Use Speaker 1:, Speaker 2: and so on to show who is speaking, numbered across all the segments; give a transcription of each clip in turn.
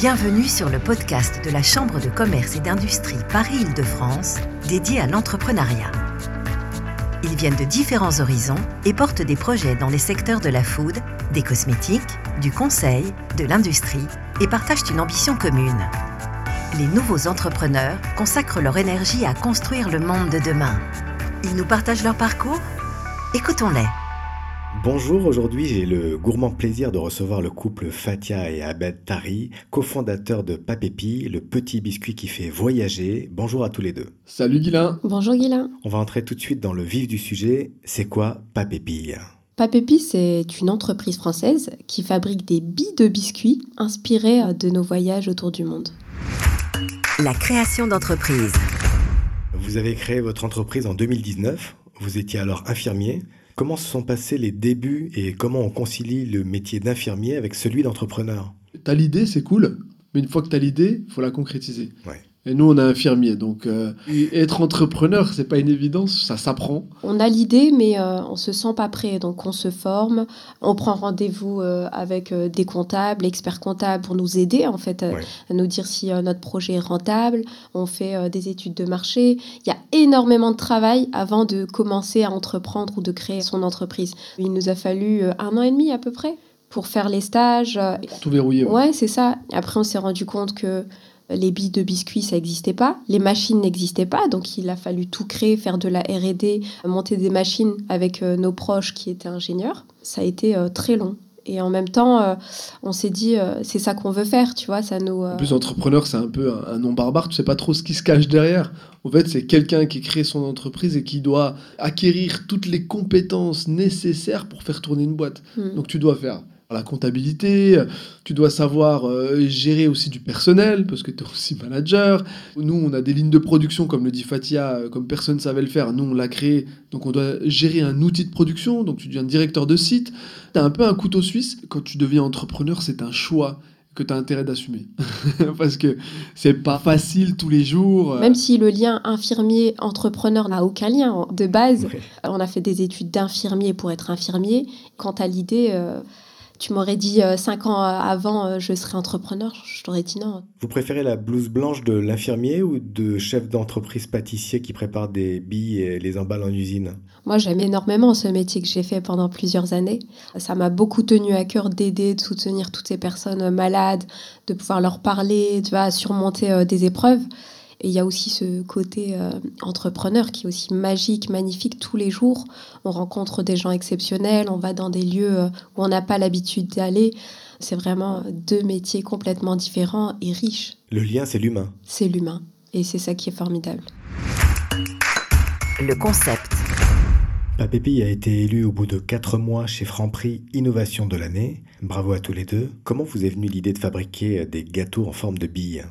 Speaker 1: Bienvenue sur le podcast de la Chambre de commerce et d'industrie Paris-Île-de-France dédié à l'entrepreneuriat. Ils viennent de différents horizons et portent des projets dans les secteurs de la food, des cosmétiques, du conseil, de l'industrie et partagent une ambition commune. Les nouveaux entrepreneurs consacrent leur énergie à construire le monde de demain. Ils nous partagent leur parcours? Écoutons-les.
Speaker 2: Bonjour, aujourd'hui j'ai le gourmand plaisir de recevoir le couple Fatia et Abed Tari, cofondateurs de Papépi, le petit biscuit qui fait voyager. Bonjour à tous les deux.
Speaker 3: Salut Guilain.
Speaker 4: Bonjour Guilain.
Speaker 2: On va entrer tout de suite dans le vif du sujet. C'est quoi Papépi
Speaker 4: Papépi, c'est une entreprise française qui fabrique des billes de biscuits inspirées de nos voyages autour du monde.
Speaker 1: La création d'entreprise.
Speaker 2: Vous avez créé votre entreprise en 2019. Vous étiez alors infirmier. Comment se sont passés les débuts et comment on concilie le métier d'infirmier avec celui d'entrepreneur?
Speaker 3: T'as l'idée, c'est cool, mais une fois que t'as l'idée, il faut la concrétiser.
Speaker 2: Ouais.
Speaker 3: Et nous, on est infirmier, donc euh, être entrepreneur, c'est pas une évidence, ça s'apprend.
Speaker 4: On a l'idée, mais euh, on se sent pas prêt, donc on se forme, on prend rendez-vous euh, avec euh, des comptables, experts comptables pour nous aider en fait, euh,
Speaker 2: Ouais.
Speaker 4: à nous dire si euh, notre projet est rentable. On fait euh, des études de marché. Il y a énormément de travail avant de commencer à entreprendre ou de créer son entreprise. Il nous a fallu euh, un an et demi à peu près pour faire les stages. euh,
Speaker 3: Tout verrouillé. ouais.
Speaker 4: Ouais, c'est ça. Après, on s'est rendu compte que les billes de biscuits, ça n'existait pas. Les machines n'existaient pas. Donc, il a fallu tout créer, faire de la RD, monter des machines avec euh, nos proches qui étaient ingénieurs. Ça a été euh, très long. Et en même temps, euh, on s'est dit, c'est ça qu'on veut faire, tu vois, ça nous...
Speaker 3: En plus, entrepreneur, c'est un peu un, un nom barbare, tu sais pas trop ce qui se cache derrière. En fait, c'est quelqu'un qui crée son entreprise et qui doit acquérir toutes les compétences nécessaires pour faire tourner une boîte.
Speaker 4: hmm.
Speaker 3: Donc tu dois faire la comptabilité, tu dois savoir euh, gérer aussi du personnel, parce que tu es aussi manager. Nous, on a des lignes de production, comme le dit Fatia, euh, comme personne ne savait le faire. Nous, on l'a créé, donc on doit gérer un outil de production, donc tu deviens directeur de site. Tu as un peu un couteau suisse. Quand tu deviens entrepreneur, c'est un choix que tu as intérêt d'assumer. parce que c'est pas facile tous les jours. euh,
Speaker 4: Même si le lien infirmier-entrepreneur n'a aucun lien de base,
Speaker 2: Ouais.
Speaker 4: on a fait des études d'infirmier pour être infirmier. Quant à l'idée, euh, tu m'aurais dit euh, cinq ans avant, euh, je serais entrepreneur, je t'aurais dit non.
Speaker 2: Vous préférez la blouse blanche de l'infirmier ou de chef d'entreprise pâtissier qui prépare des billes et les emballe en usine?
Speaker 4: Moi, j'aime énormément ce métier que j'ai fait pendant plusieurs années. Ça m'a beaucoup tenu à cœur d'aider, de soutenir toutes ces personnes euh, malades, de pouvoir leur parler, tu vois, surmonter euh, des épreuves. Et il y a aussi ce côté euh, entrepreneur qui est aussi magique, magnifique tous les jours. On rencontre des gens exceptionnels, on va dans des lieux euh, où on n'a pas l'habitude d'aller. C'est vraiment deux métiers complètement différents et riches.
Speaker 2: Le lien, c'est l'humain.
Speaker 4: C'est l'humain. Et c'est ça qui est formidable.
Speaker 1: Le concept.
Speaker 2: Papépi a été élu au bout de 4 mois chez Franprix Innovation de l'année. Bravo à tous les deux. Comment vous est venue l'idée de fabriquer des gâteaux en forme de billes?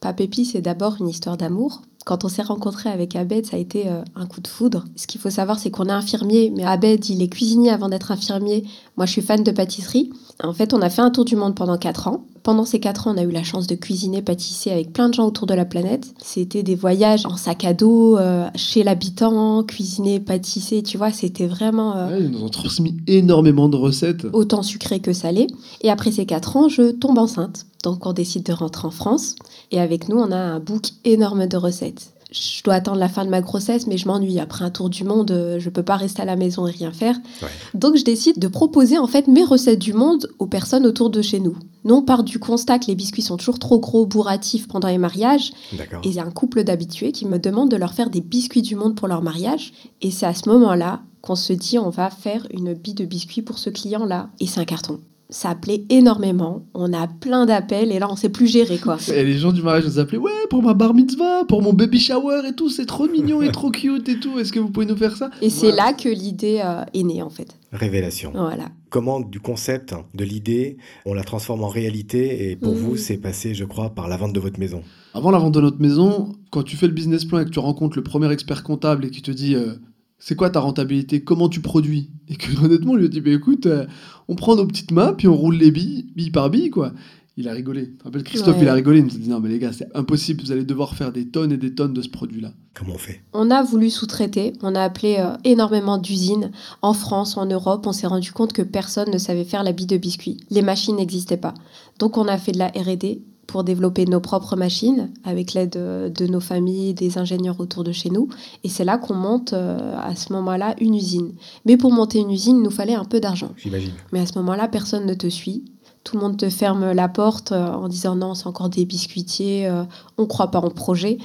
Speaker 4: Papépi, c'est d'abord une histoire d'amour. Quand on s'est rencontré avec Abed, ça a été euh, un coup de foudre. Ce qu'il faut savoir, c'est qu'on est infirmier, mais Abed, il est cuisinier avant d'être infirmier. Moi, je suis fan de pâtisserie. En fait, on a fait un tour du monde pendant 4 ans. Pendant ces 4 ans, on a eu la chance de cuisiner, pâtisser avec plein de gens autour de la planète. C'était des voyages en sac à dos, euh, chez l'habitant, cuisiner, pâtisser, tu vois, c'était vraiment... euh,
Speaker 3: ouais, ils nous ont transmis énormément de recettes.
Speaker 4: autant sucré que salé. Et après ces quatre ans, je tombe enceinte. Donc on décide de rentrer en France. Et avec nous, on a un book énorme de recettes. Je dois attendre la fin de ma grossesse, mais je m'ennuie. Après un tour du monde, euh, je peux pas rester à la maison et rien faire.
Speaker 2: Ouais.
Speaker 4: Donc je décide de proposer en fait mes recettes du monde aux personnes autour de chez nous. Nous, on part du constat que les biscuits sont toujours trop gros, bourratifs pendant les mariages.
Speaker 2: D'accord.
Speaker 4: Et il y a un couple d'habitués qui me demande de leur faire des biscuits du monde pour leur mariage. Et c'est à ce moment-là qu'on se dit on va faire une bille de biscuits pour ce client-là. Et c'est un carton. Ça appelait énormément. On a plein d'appels et là on sait plus gérer quoi.
Speaker 3: Et les gens du mariage nous appelaient Ouais, pour ma bar mitzvah, pour mon baby shower et tout, c'est trop mignon et trop cute et tout. Est-ce que vous pouvez nous faire ça?
Speaker 4: Et c'est là que l'idée euh, est née en fait.
Speaker 2: Révélation.
Speaker 4: Voilà.
Speaker 2: Comment du concept, de l'idée, on la transforme en réalité et pour
Speaker 4: Mhm.
Speaker 2: vous, c'est passé, je crois, par la vente de votre maison.
Speaker 3: Avant la vente de notre maison, quand tu fais le business plan et que tu rencontres le premier expert comptable et qui te dit euh, c'est quoi ta rentabilité, comment tu produis? Et que honnêtement, on lui a dit bah, écoute, euh, on prend nos petites mains puis on roule les billes, bille par bille, quoi. Il a rigolé. Tu te rappelles, Christophe,
Speaker 4: Ouais.
Speaker 3: il a rigolé. Il nous a dit non, mais les gars, c'est impossible, vous allez devoir faire des tonnes et des tonnes de ce produit-là.
Speaker 2: Comment on fait?
Speaker 4: On a voulu sous-traiter, on a appelé euh, énormément d'usines en France, en Europe. On s'est rendu compte que personne ne savait faire la bille de biscuits. Les machines n'existaient pas. Donc on a fait de la RD pour développer nos propres machines avec l'aide de, nos familles, des ingénieurs autour de chez nous. Et c'est là qu'on monte euh, à ce moment-là une usine. Mais pour monter une usine, il nous fallait un peu d'argent.
Speaker 2: J'imagine.
Speaker 4: Mais à ce moment-là, personne ne te suit. Tout le monde te ferme la porte euh, en disant non, c'est encore des biscuitiers, on ne croit pas en projet.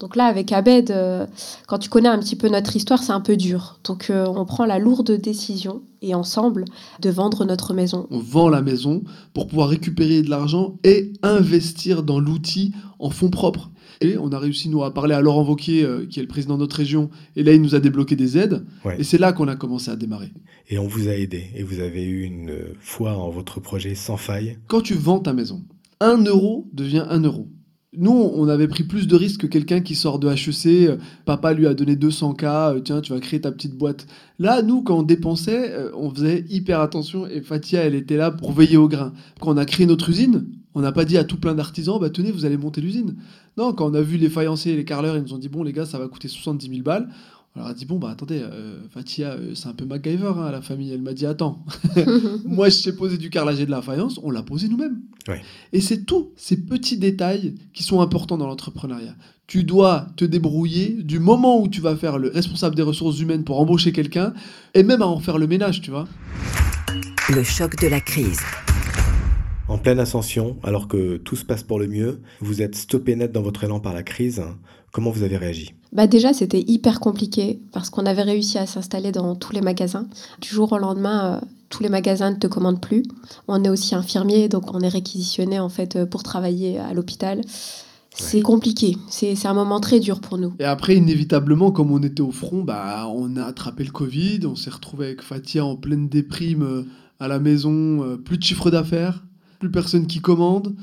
Speaker 4: Donc là, avec Abed, euh, quand tu connais un petit peu notre histoire, c'est un peu dur. Donc euh, on prend la lourde décision, et ensemble, de vendre notre maison.
Speaker 3: On vend la maison pour pouvoir récupérer de l'argent et investir dans l'outil en fonds propres. Et on a réussi, nous, à parler à Laurent Vauquier, euh, qui est le président de notre région, et là, il nous a débloqué des aides. Et c'est là qu'on a commencé à démarrer.
Speaker 2: Et on vous a aidé, et vous avez eu une foi en votre projet sans faille.
Speaker 3: Quand tu vends ta maison, un euro devient un euro. Nous, on avait pris plus de risques que quelqu'un qui sort de HEC, euh, papa lui a donné 200K, euh, tiens, tu vas créer ta petite boîte. Là, nous, quand on dépensait, euh, on faisait hyper attention et Fatia, elle était là pour veiller au grain. Quand on a créé notre usine, on n'a pas dit à tout plein d'artisans, bah tenez, vous allez monter l'usine. Non, quand on a vu les faïenciers et les carleurs, ils nous ont dit, bon les gars, ça va coûter 70 000 balles. On leur a dit, bon, bah attendez, euh, Fatia, euh, c'est un peu MacGyver, hein, la famille. Elle m'a dit, attends, moi je sais poser du carrelage et de la faïence, on l'a posé nous-mêmes. Et c'est tous ces petits détails qui sont importants dans l'entrepreneuriat. Tu dois te débrouiller du moment où tu vas faire le responsable des ressources humaines pour embaucher quelqu'un, et même à en faire le ménage, tu vois.
Speaker 1: Le choc de la crise.
Speaker 2: En pleine ascension, alors que tout se passe pour le mieux, vous êtes stoppé net dans votre élan par la crise. Comment vous avez réagi?
Speaker 4: Bah déjà, c'était hyper compliqué parce qu'on avait réussi à s'installer dans tous les magasins. Du jour au lendemain, euh, tous les magasins ne te commandent plus. On est aussi infirmier, donc on est réquisitionné en fait euh, pour travailler à l'hôpital. C'est compliqué, c'est un moment très dur pour nous.
Speaker 3: Et après, inévitablement, comme on était au front, bah, on a attrapé le Covid, on s'est retrouvé avec Fatia en pleine déprime euh, à la maison, plus de chiffre d'affaires, plus personne qui commande.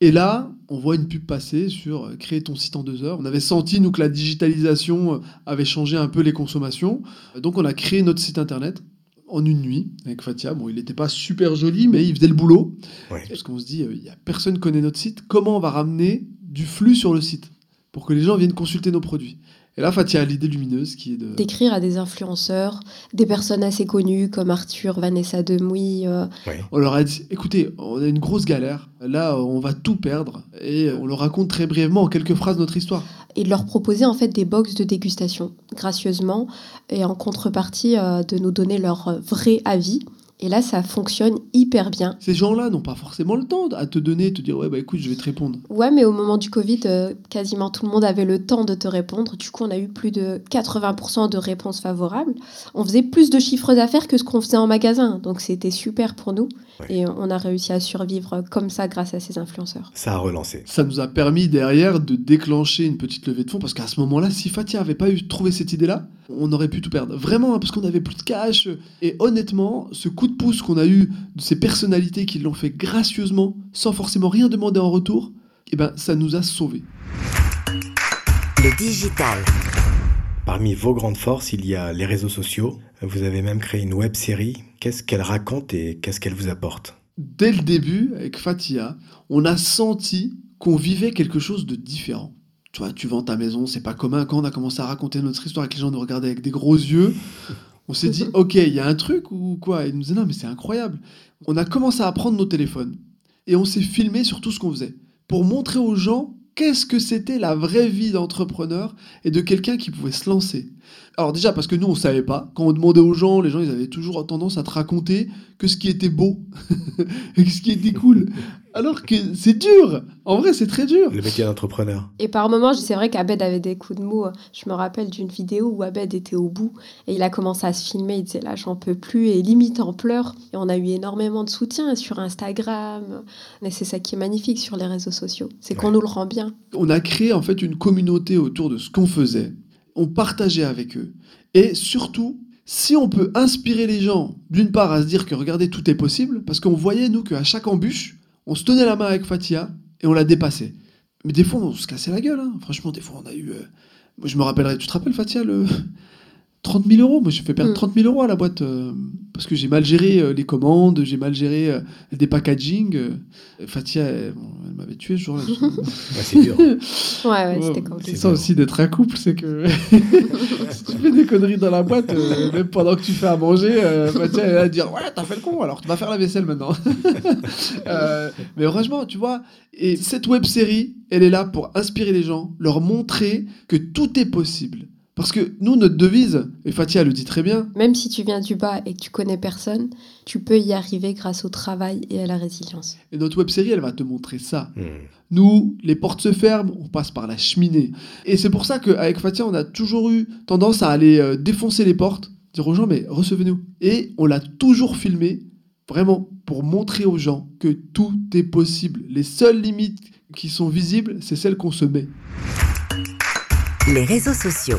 Speaker 3: Et là, on voit une pub passer sur euh, créer ton site en deux heures. On avait senti, nous, que la digitalisation euh, avait changé un peu les consommations. Donc, on a créé notre site internet en une nuit avec Fatia. Bon, il n'était pas super joli, mais il faisait le boulot. Parce qu'on se dit, euh, il y a personne connaît notre site. Comment on va ramener du flux sur le site pour que les gens viennent consulter nos produits? Et là, Fatia a l'idée lumineuse qui est de...
Speaker 4: D'écrire à des influenceurs, des personnes assez connues comme Arthur, Vanessa Demouy. Euh.
Speaker 3: On leur a dit, écoutez, on a une grosse galère, là on va tout perdre, et on leur raconte très brièvement en quelques phrases notre histoire.
Speaker 4: Et de leur proposer en fait des box de dégustation, gracieusement, et en contrepartie euh, de nous donner leur vrai avis et là, ça fonctionne hyper bien.
Speaker 3: Ces gens-là n'ont pas forcément le temps à te donner, te dire ouais bah écoute, je vais te répondre.
Speaker 4: Ouais, mais au moment du Covid, euh, quasiment tout le monde avait le temps de te répondre. Du coup, on a eu plus de 80% de réponses favorables. On faisait plus de chiffres d'affaires que ce qu'on faisait en magasin, donc c'était super pour nous. Et on a réussi à survivre comme ça grâce à ces influenceurs.
Speaker 2: Ça a relancé.
Speaker 3: Ça nous a permis derrière de déclencher une petite levée de fonds parce qu'à ce moment-là, si Fatia avait pas eu trouvé cette idée-là, on aurait pu tout perdre. Vraiment, hein, parce qu'on avait plus de cash. Et honnêtement, ce coup de pouce qu'on a eu de ces personnalités qui l'ont fait gracieusement, sans forcément rien demander en retour, eh ben, ça nous a sauvés.
Speaker 1: Le digital.
Speaker 2: Parmi vos grandes forces, il y a les réseaux sociaux. Vous avez même créé une web série. Qu'est-ce qu'elle raconte et qu'est-ce qu'elle vous apporte?
Speaker 3: Dès le début, avec Fatia, on a senti qu'on vivait quelque chose de différent. Tu vois, tu vends ta maison, c'est pas commun. Quand on a commencé à raconter notre histoire et que les gens nous regardaient avec des gros yeux, on s'est dit, ok, il y a un truc ou quoi? Et nous disaient, non, mais c'est incroyable. On a commencé à prendre nos téléphones et on s'est filmé sur tout ce qu'on faisait pour montrer aux gens qu'est-ce que c'était la vraie vie d'entrepreneur et de quelqu'un qui pouvait se lancer. Alors déjà parce que nous on savait pas, quand on demandait aux gens, les gens ils avaient toujours tendance à te raconter que ce qui était beau et ce qui était cool. Alors que c'est dur. En vrai, c'est très dur.
Speaker 2: Le métier d'entrepreneur.
Speaker 4: Et par moments, c'est vrai qu'Abed avait des coups de mou. Je me rappelle d'une vidéo où Abed était au bout et il a commencé à se filmer. Il disait là, j'en peux plus et limite en pleurs. Et on a eu énormément de soutien sur Instagram. Mais c'est ça qui est magnifique sur les réseaux sociaux. C'est qu'on nous le rend bien.
Speaker 3: On a créé en fait une communauté autour de ce qu'on faisait. On partageait avec eux. Et surtout, si on peut inspirer les gens, d'une part à se dire que regardez, tout est possible, parce qu'on voyait, nous, qu'à chaque embûche, on se tenait la main avec Fatia et on l'a dépassé. Mais des fois, on se cassait la gueule. Hein. Franchement, des fois, on a eu. Euh, moi, je me rappellerai. Tu te rappelles, Fatia, le. 30 000 euros. Moi, j'ai fait perdre
Speaker 4: Mm.
Speaker 3: 30 000 euros à la boîte euh, parce que j'ai mal géré euh, les commandes, j'ai mal géré euh, des packaging. euh. Fatia, elle, bon, elle m'avait tué ce jour-là.
Speaker 2: Ouais, c'est dur.
Speaker 4: Ouais, ouais,
Speaker 3: Ouais,
Speaker 4: c'était
Speaker 3: c'est
Speaker 4: compliqué.
Speaker 3: ça aussi d'être un couple, c'est que si tu fais des conneries dans la boîte, euh, même pendant que tu fais à manger, euh, Fatia elle va dire ouais t'as fait le con, alors tu vas faire la vaisselle maintenant. Euh, mais heureusement, tu vois, et cette web série, elle est là pour inspirer les gens, leur montrer que tout est possible. Parce que nous, notre devise, et Fatia le dit très bien,
Speaker 4: Même si tu viens du bas et que tu connais personne, tu peux y arriver grâce au travail et à la résilience.
Speaker 3: et notre web série, elle va te montrer ça.
Speaker 2: Hmm.
Speaker 3: Nous, les portes se ferment, on passe par la cheminée. Et c'est pour ça qu'avec Fatia, on a toujours eu tendance à aller euh, défoncer les portes, dire aux gens, mais recevez-nous. Et on l'a toujours filmé, vraiment, pour montrer aux gens que tout est possible. Les seules limites qui sont visibles, c'est celles qu'on se met.
Speaker 1: Les réseaux sociaux.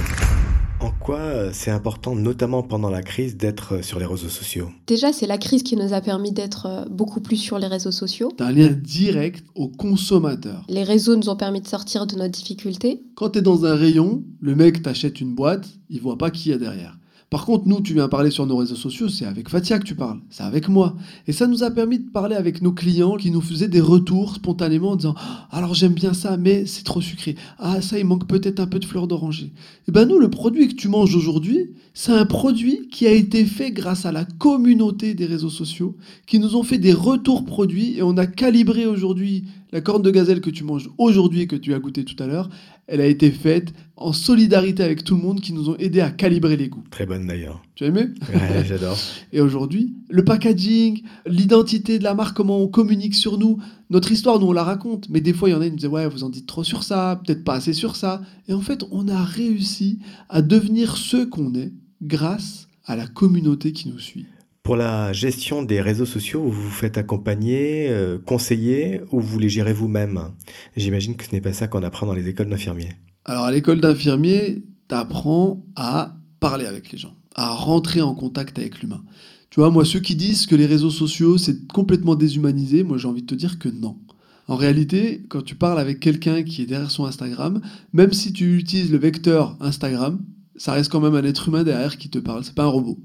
Speaker 2: En quoi euh, c'est important, notamment pendant la crise, d'être euh, sur les réseaux sociaux?
Speaker 4: Déjà, c'est la crise qui nous a permis d'être euh, beaucoup plus sur les réseaux sociaux.
Speaker 3: T'as un lien direct au consommateur.
Speaker 4: Les réseaux nous ont permis de sortir de nos difficultés.
Speaker 3: Quand t'es dans un rayon, le mec t'achète une boîte, il voit pas qui y a derrière. Par contre, nous, tu viens parler sur nos réseaux sociaux, c'est avec Fatia que tu parles, c'est avec moi. Et ça nous a permis de parler avec nos clients qui nous faisaient des retours spontanément en disant Ah, Alors j'aime bien ça, mais c'est trop sucré. Ah, ça, il manque peut-être un peu de fleur d'oranger. Et ben nous, le produit que tu manges aujourd'hui, c'est un produit qui a été fait grâce à la communauté des réseaux sociaux, qui nous ont fait des retours produits et on a calibré aujourd'hui la corne de gazelle que tu manges aujourd'hui et que tu as goûté tout à l'heure. Elle a été faite en solidarité avec tout le monde qui nous ont aidé à calibrer les goûts.
Speaker 2: Très bonne d'ailleurs.
Speaker 3: Tu as aimé?
Speaker 2: Ouais, j'adore.
Speaker 3: Et aujourd'hui, le packaging, l'identité de la marque, comment on communique sur nous, notre histoire, nous on la raconte. Mais des fois, il y en a qui nous disaient Ouais, vous en dites trop sur ça, peut-être pas assez sur ça. Et en fait, on a réussi à devenir ce qu'on est grâce à la communauté qui nous suit.
Speaker 2: Pour la gestion des réseaux sociaux, vous vous faites accompagner, euh, conseiller ou vous les gérez vous-même? J'imagine que ce n'est pas ça qu'on apprend dans les écoles d'infirmiers.
Speaker 3: Alors, à l'école d'infirmier, t'apprends à parler avec les gens, à rentrer en contact avec l'humain. Tu vois, moi, ceux qui disent que les réseaux sociaux, c'est complètement déshumanisé, moi, j'ai envie de te dire que non. En réalité, quand tu parles avec quelqu'un qui est derrière son Instagram, même si tu utilises le vecteur Instagram, ça reste quand même un être humain derrière qui te parle, c'est pas un robot.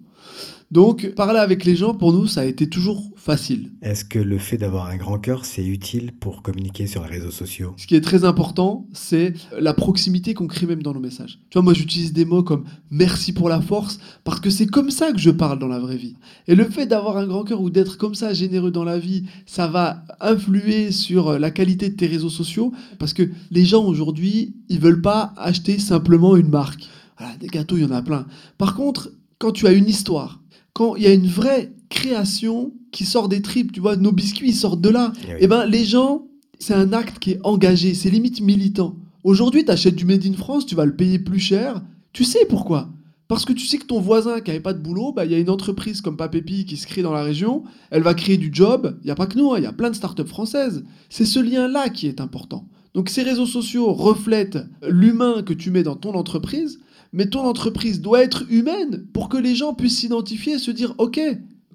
Speaker 3: Donc, parler avec les gens, pour nous, ça a été toujours facile.
Speaker 2: Est-ce que le fait d'avoir un grand cœur, c'est utile pour communiquer sur les réseaux sociaux?
Speaker 3: Ce qui est très important, c'est la proximité qu'on crée même dans nos messages. Tu vois, moi j'utilise des mots comme merci pour la force parce que c'est comme ça que je parle dans la vraie vie. Et le fait d'avoir un grand cœur ou d'être comme ça généreux dans la vie, ça va influer sur la qualité de tes réseaux sociaux parce que les gens aujourd'hui, ils veulent pas acheter simplement une marque. Voilà, des gâteaux, il y en a plein. Par contre, quand tu as une histoire, quand il y a une vraie création qui sort des tripes, tu vois, nos biscuits ils sortent de là.
Speaker 2: Eh oui.
Speaker 3: Eh ben, les gens, c'est un acte qui est engagé, c'est limite militant. Aujourd'hui, tu achètes du Made in France, tu vas le payer plus cher. Tu sais pourquoi Parce que tu sais que ton voisin qui n'avait pas de boulot, bah, il y a une entreprise comme Papépi qui se crée dans la région, elle va créer du job. Il n'y a pas que nous, hein, il y a plein de startups françaises. C'est ce lien-là qui est important. Donc ces réseaux sociaux reflètent l'humain que tu mets dans ton entreprise, mais ton entreprise doit être humaine pour que les gens puissent s'identifier et se dire Ok,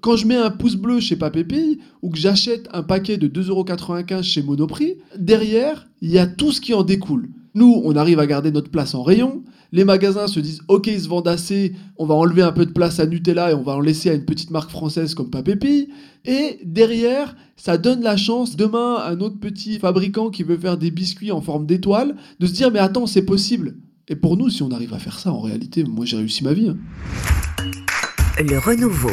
Speaker 3: quand je mets un pouce bleu chez Papépi ou que j'achète un paquet de 2,95€ chez Monoprix, derrière, il y a tout ce qui en découle. Nous, on arrive à garder notre place en rayon. Les magasins se disent Ok, ils se vendent assez, on va enlever un peu de place à Nutella et on va en laisser à une petite marque française comme Papépi. Et derrière, ça donne la chance demain à un autre petit fabricant qui veut faire des biscuits en forme d'étoile de se dire Mais attends, c'est possible. Et pour nous, si on arrive à faire ça, en réalité, moi j'ai réussi ma vie. hein.
Speaker 1: Le renouveau.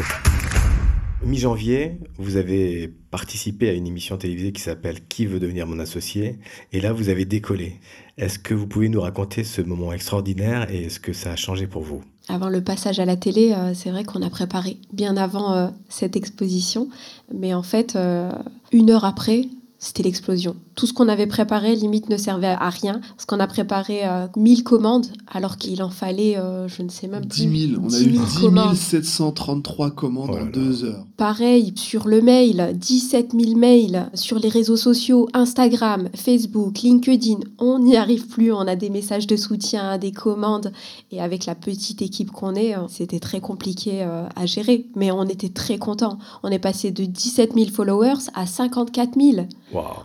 Speaker 2: Mi-janvier, vous avez participé à une émission télévisée qui s'appelle Qui veut devenir mon associé? Et là, vous avez décollé. Est-ce que vous pouvez nous raconter ce moment extraordinaire et est-ce que ça a changé pour vous?
Speaker 4: Avant le passage à la télé, euh, c'est vrai qu'on a préparé bien avant euh, cette exposition. Mais en fait, euh, une heure après, c'était l'explosion. Tout ce qu'on avait préparé, limite, ne servait à rien. Parce qu'on a préparé euh, 1000 commandes, alors qu'il en fallait, euh, je ne sais même plus.
Speaker 3: 10 000. On a
Speaker 4: 10
Speaker 3: eu
Speaker 4: 000
Speaker 3: 10
Speaker 4: commandes.
Speaker 3: 733 commandes
Speaker 2: Oh là
Speaker 3: en
Speaker 2: là.
Speaker 3: deux heures.
Speaker 4: Pareil, sur le mail, 17 000 mails, sur les réseaux sociaux, Instagram, Facebook, LinkedIn, on n'y arrive plus, on a des messages de soutien, des commandes, et avec la petite équipe qu'on est, euh, c'était très compliqué euh, à gérer, mais on était très contents. On est passé de 17 000 followers à 54 000.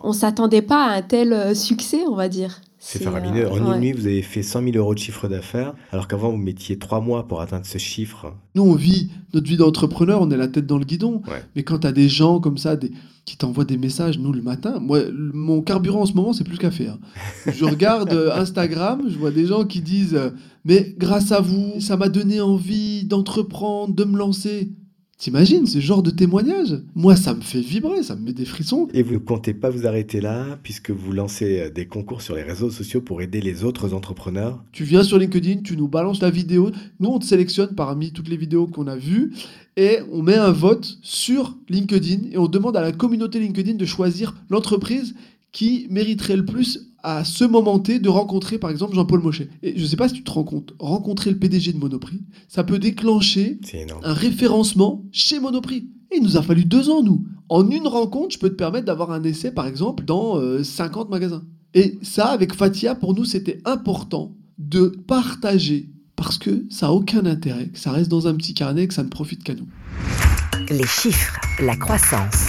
Speaker 4: On s'attendait pas à un tel euh, succès, on va dire.
Speaker 2: C'est faramineux.
Speaker 4: euh,
Speaker 2: En une
Speaker 4: ouais.
Speaker 2: nuit, vous avez fait 100 000 euros de chiffre d'affaires, alors qu'avant, vous mettiez trois mois pour atteindre ce chiffre.
Speaker 3: Nous, on vit notre vie d'entrepreneur, on est la tête dans le guidon.
Speaker 2: Ouais.
Speaker 3: Mais quand tu as des gens comme ça des, qui t'envoient des messages, nous, le matin, moi, le- mon carburant en ce moment, c'est plus le café. hein. Je regarde euh, Instagram, je vois des gens qui disent Mais grâce à vous, ça m'a donné envie d'entreprendre, de me lancer. T'imagines ce genre de témoignage? Moi, ça me fait vibrer, ça me met des frissons.
Speaker 2: Et vous ne comptez pas vous arrêter là, puisque vous lancez euh, des concours sur les réseaux sociaux pour aider les autres entrepreneurs?
Speaker 3: Tu viens sur LinkedIn, tu nous balances ta vidéo. Nous, on te sélectionne parmi toutes les vidéos qu'on a vues et on met un vote sur LinkedIn et on demande à la communauté LinkedIn de choisir l'entreprise qui mériterait le plus à ce moment T de rencontrer par exemple Jean-Paul Mochet. Et je ne sais pas si tu te rends compte, rencontrer le PDG de Monoprix, ça peut déclencher un référencement chez Monoprix. Et il nous a fallu deux ans, nous. En une rencontre, je peux te permettre d'avoir un essai, par exemple, dans euh, 50 magasins. Et ça, avec Fatia, pour nous, c'était important de partager. Parce que ça n'a aucun intérêt, que ça reste dans un petit carnet, que ça ne profite qu'à nous.
Speaker 1: Les chiffres, la croissance.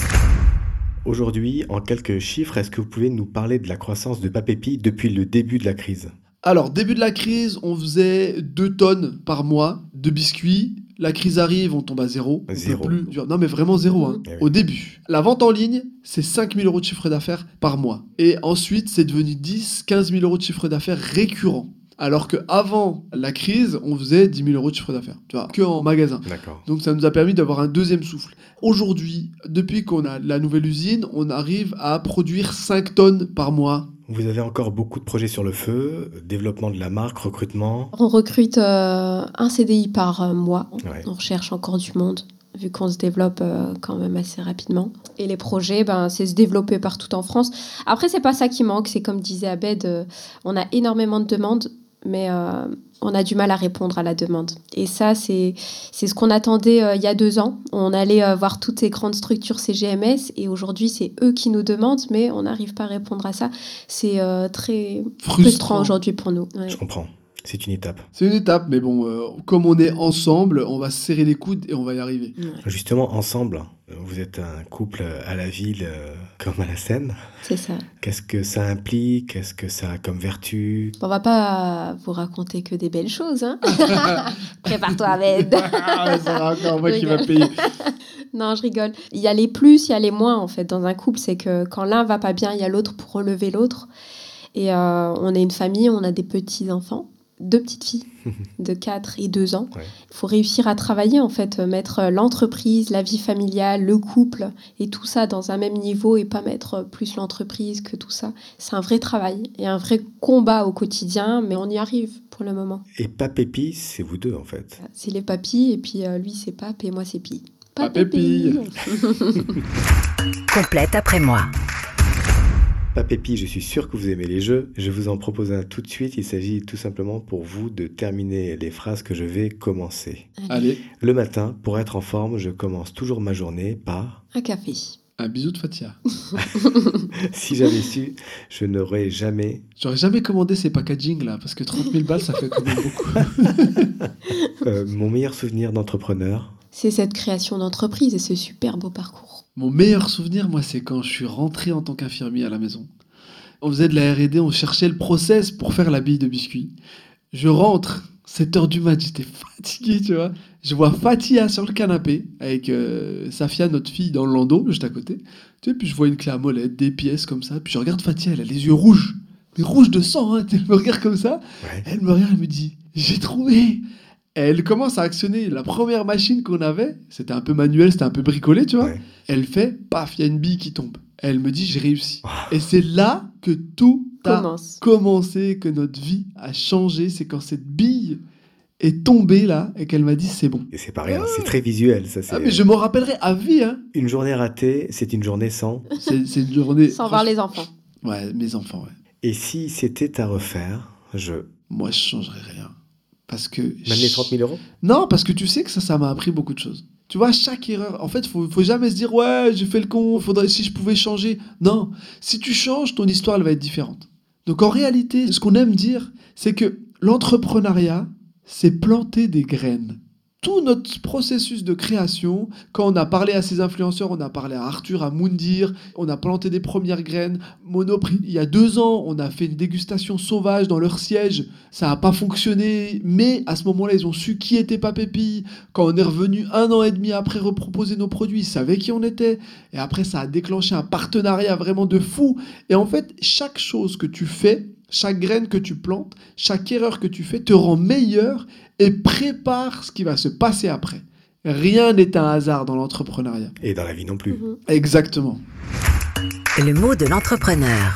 Speaker 2: Aujourd'hui, en quelques chiffres, est-ce que vous pouvez nous parler de la croissance de Papépi depuis le début de la crise?
Speaker 3: Alors, début de la crise, on faisait 2 tonnes par mois de biscuits. La crise arrive, on tombe à zéro. Plus- Non, mais vraiment zéro. hein.
Speaker 2: Eh oui.
Speaker 3: Au début. La vente en ligne, c'est 5 000 euros de chiffre d'affaires par mois. Et ensuite, c'est devenu 10, 15 000 euros de chiffre d'affaires récurrent. Alors qu'avant la crise, on faisait 10 000 euros de chiffre d'affaires. Tu vois, que en magasin.
Speaker 2: D'accord.
Speaker 3: Donc ça nous a permis d'avoir un deuxième souffle. Aujourd'hui, depuis qu'on a la nouvelle usine, on arrive à produire 5 tonnes par mois.
Speaker 2: Vous avez encore beaucoup de projets sur le feu, développement de la marque, recrutement.
Speaker 4: On recrute euh, un CDI par euh, mois.
Speaker 2: Ouais.
Speaker 4: On recherche encore du monde, vu qu'on se développe euh, quand même assez rapidement. Et les projets, ben, c'est se développer partout en France. Après, c'est pas ça qui manque. C'est comme disait Abed, euh, on a énormément de demandes, mais euh, on a du mal à répondre à la demande. Et ça, c'est ce qu'on attendait euh, il y a deux ans. On allait euh, voir toutes ces grandes structures CGMS, et aujourd'hui, c'est eux qui nous demandent, mais on n'arrive pas à répondre à ça. C'est très frustrant
Speaker 3: Frustrant.
Speaker 4: aujourd'hui pour nous. Ouais.
Speaker 2: Je comprends. C'est une étape.
Speaker 3: C'est une étape, mais bon, euh, comme on est ensemble, on va se serrer les coudes et on va y arriver.
Speaker 2: Justement, ensemble, vous êtes un couple à la ville euh, comme à la scène.
Speaker 4: C'est ça.
Speaker 2: Qu'est-ce que ça implique? Qu'est-ce que ça a comme vertu?
Speaker 4: On va pas vous raconter que des belles choses, hein Prépare-toi, Ahmed.
Speaker 3: Ah, ça encore moi qui va payer.
Speaker 4: non, je rigole. Il y a les plus, il y a les moins, en fait, dans un couple. C'est que quand l'un va pas bien, il y a l'autre pour relever l'autre. Et euh, on est une famille, on a des petits-enfants, deux petites filles de 4 et 2 ans. Il
Speaker 2: Ouais.
Speaker 4: faut réussir à travailler, en fait, mettre euh, l'entreprise, la vie familiale, le couple et tout ça dans un même niveau et pas mettre euh, plus l'entreprise que tout ça. C'est un vrai travail et un vrai combat au quotidien, mais on y arrive pour le moment.
Speaker 2: Et Papépi, c'est vous deux en fait.
Speaker 4: C'est les papis, et puis euh, lui c'est pape, et moi c'est pi.
Speaker 3: Papépi.
Speaker 1: Complète après moi.
Speaker 2: Papépi, je suis sûr que vous aimez les jeux. Je vous en propose un tout de suite. Il s'agit tout simplement pour vous de terminer les phrases que je vais commencer.
Speaker 3: Allez,
Speaker 2: Le matin, pour être en forme, je commence toujours ma journée par
Speaker 4: Un café.
Speaker 3: un bisou de Fatia.
Speaker 2: Si j'avais su, je n'aurais jamais.
Speaker 3: J'aurais jamais commandé ces packaging là, parce que 30 000 balles, ça fait quand même beaucoup.
Speaker 2: Euh, mon meilleur souvenir d'entrepreneur.
Speaker 4: C'est cette création d'entreprise et ce super beau parcours.
Speaker 3: Mon meilleur souvenir, moi, c'est quand je suis rentré en tant qu'infirmier à la maison. On faisait de la R&D, on cherchait le process pour faire la bille de biscuit. Je rentre, 7h du mat, j'étais fatigué, tu vois. Je vois Fatia sur le canapé, avec euh, Safia, notre fille, dans le landau, juste à côté. Tu sais, puis je vois une clé à molette, des pièces comme ça. Puis je regarde Fatia, elle a les yeux rouges. Mais rouges de sang, hein. Elle me regarde comme ça.
Speaker 2: Ouais.
Speaker 3: Elle me regarde, elle me dit J'ai trouvé Elle commence à actionner la première machine qu'on avait. C'était un peu manuel, c'était un peu bricolé, tu vois.
Speaker 2: Ouais.
Speaker 3: Elle fait Paf, il y a une bille qui tombe. Elle me dit J'ai réussi. Et c'est là que tout a commencé, que notre vie a changé. C'est quand cette bille est tombée là et qu'elle m'a dit C'est bon.
Speaker 2: Et c'est pas rien, c'est très visuel. Ça, c'est
Speaker 3: Ah, mais je m'en rappellerai à vie. Hein.
Speaker 2: Une journée ratée, c'est une journée sans.
Speaker 3: C'est c'est une journée.
Speaker 4: Sans voir les enfants.
Speaker 3: Ouais, mes enfants, ouais.
Speaker 2: Et si c'était à refaire, je.
Speaker 3: Moi, je changerais rien. Parce que.
Speaker 2: Même les 30 000 euros?
Speaker 3: Non, parce que tu sais que ça, ça m'a appris beaucoup de choses. Tu vois, chaque erreur, en fait, faut, faut jamais se dire ouais, j'ai fait le con, faudrait si je pouvais changer. Non, si tu changes, ton histoire elle va être différente. Donc en réalité, ce qu'on aime dire, c'est que l'entrepreneuriat, c'est planter des graines. Tout notre processus de création, quand on a parlé à ces influenceurs, on a parlé à Arthur, à Moundir, on a planté des premières graines. Monoprix, il y a deux ans, on a fait une dégustation sauvage dans leur siège. Ça n'a pas fonctionné, mais à ce moment-là, ils ont su qui était Papépi. Quand on est revenu un an et demi après reproposer nos produits, ils savaient qui on était. Et après, ça a déclenché un partenariat vraiment de fou. Et en fait, chaque chose que tu fais, chaque graine que tu plantes, chaque erreur que tu fais te rend meilleur et prépare ce qui va se passer après. Rien n'est un hasard dans l'entrepreneuriat.
Speaker 2: Et dans la vie non plus.
Speaker 3: Mhm. Exactement.
Speaker 1: Le mot de l'entrepreneur.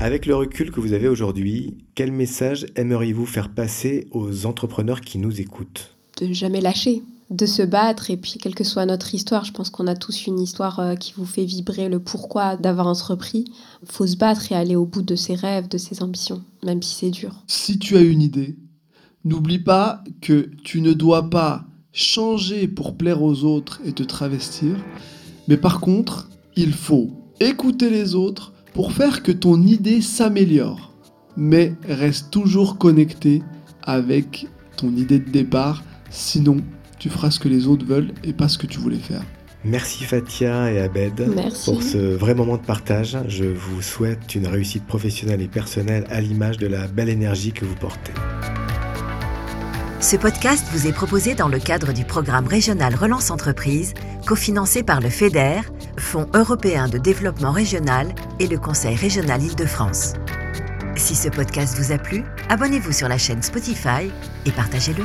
Speaker 2: Avec le recul que vous avez aujourd'hui, quel message aimeriez-vous faire passer aux entrepreneurs qui nous écoutent?
Speaker 4: De jamais lâcher, de se battre et puis quelle que soit notre histoire, je pense qu'on a tous une histoire euh, qui vous fait vibrer le pourquoi d'avoir entrepris. Il faut se battre et aller au bout de ses rêves, de ses ambitions, même si c'est dur.
Speaker 3: Si tu as une idée, n'oublie pas que tu ne dois pas changer pour plaire aux autres et te travestir, mais par contre, il faut écouter les autres pour faire que ton idée s'améliore, mais reste toujours connecté avec ton idée de départ, sinon tu feras ce que les autres veulent et pas ce que tu voulais faire.
Speaker 2: Merci Fatia et Abed
Speaker 4: Merci.
Speaker 2: pour ce vrai moment de partage. Je vous souhaite une réussite professionnelle et personnelle à l'image de la belle énergie que vous portez.
Speaker 1: Ce podcast vous est proposé dans le cadre du programme régional Relance Entreprise, cofinancé par le FEDER, Fonds européen de développement régional et le Conseil régional Île-de-France. Si ce podcast vous a plu, abonnez-vous sur la chaîne Spotify et partagez-le.